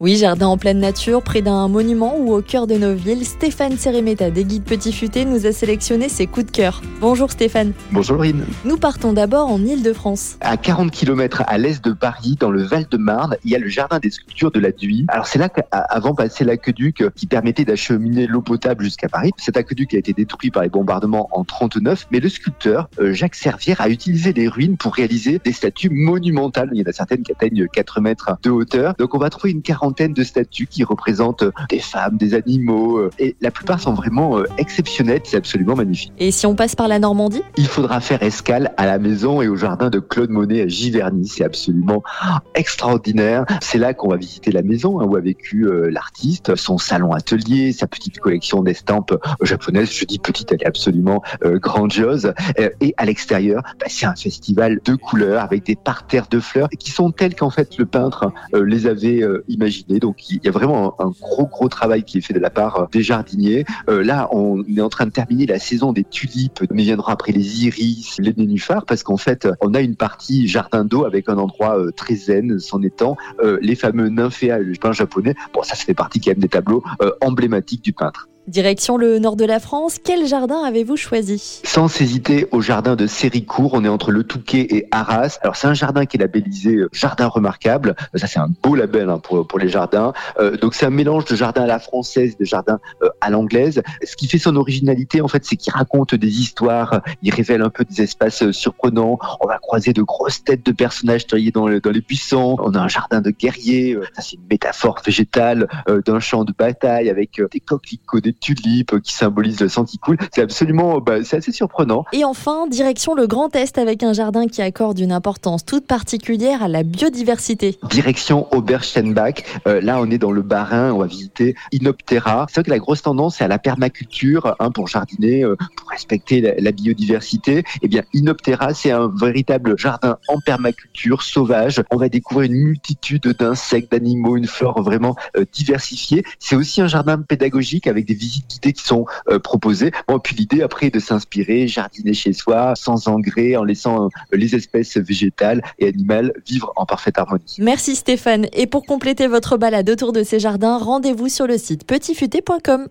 Oui, jardin en pleine nature, près d'un monument ou au cœur de nos villes, Stéphane Sérémeta des Guides Petit Futé nous a sélectionné ses coups de cœur. Bonjour Stéphane. Bonjour Laurine. Nous partons d'abord en Île-de-France. À 40 km à l'est de Paris, dans le Val-de-Marne, il y a le jardin des sculptures de la Duy. Alors c'est là qu'avant passait l'aqueduc qui permettait d'acheminer l'eau potable jusqu'à Paris. Cet aqueduc a été détruit par les bombardements en 39, mais le sculpteur euh, Jacques Servière a utilisé les ruines pour réaliser des statues monumentales. Il y en a certaines qui atteignent 4 mètres de hauteur. Donc on va trouver une quarantaine de statues qui représentent des femmes, des animaux, euh, et la plupart sont vraiment euh, exceptionnelles, c'est absolument magnifique. Et si on passe par la Normandie? Il faudra faire escale à la maison et au jardin de Claude Monet à Giverny, c'est absolument extraordinaire. C'est là qu'on va visiter la maison hein, où a vécu euh, l'artiste, son salon atelier, sa petite collection d'estampes japonaises. Je dis petite, elle est absolument grandiose. et à l'extérieur, bah, c'est un festival de couleurs avec des parterres de fleurs qui sont telles qu'en fait le peintre les avait imaginées donc il y a vraiment un, gros gros travail qui est fait de la part euh, des jardiniers. Euh, là, on est en train de terminer la saison des tulipes, mais viendra après les iris, les nénuphars, parce qu'en fait, on a une partie jardin d'eau avec un endroit euh, très zen, s'en étant les fameux nymphéas, le pain japonais. Bon, ça, ça fait partie quand même des tableaux emblématiques du peintre. Direction le nord de la France, quel jardin avez-vous choisi? Sans hésiter, au jardin de Séricourt, on est entre le Touquet et Arras. Alors c'est un jardin qui est labellisé euh, jardin remarquable. Ça c'est un beau label hein, pour, pour les jardins. Euh, donc c'est un mélange de jardin à la française, de jardin euh, à l'anglaise. Ce qui fait son originalité en fait, c'est qu'il raconte des histoires, il révèle un peu des espaces surprenants. On va croiser de grosses têtes de personnages taillés dans, dans les buissons. On a un jardin de guerriers. Ça c'est une métaphore végétale d'un champ de bataille avec des coquelicots, des tulipes qui symbolise le sang qui coule. C'est absolument, bah, c'est assez surprenant. Et enfin, direction le Grand Est avec un jardin qui accorde une importance toute particulière à la biodiversité. Direction Oberstenbach. Euh, là, on est dans le Bas-Rhin. On va visiter Inoptera. C'est vrai que la grosse tendance, c'est à la permaculture hein, pour jardiner, euh, pour respecter la, biodiversité. Eh bien, Inoptera, c'est un véritable jardin en permaculture sauvage. On va découvrir une multitude d'insectes, d'animaux, une flore vraiment euh, diversifiée. C'est aussi un jardin pédagogique avec des visites qui sont euh, proposées. Bon, puis l'idée après est de s'inspirer, jardiner chez soi, sans engrais, en laissant euh, les espèces végétales et animales vivre en parfaite harmonie. Merci Stéphane. Et pour compléter votre balade autour de ces jardins, rendez-vous sur le site petitfuté.com.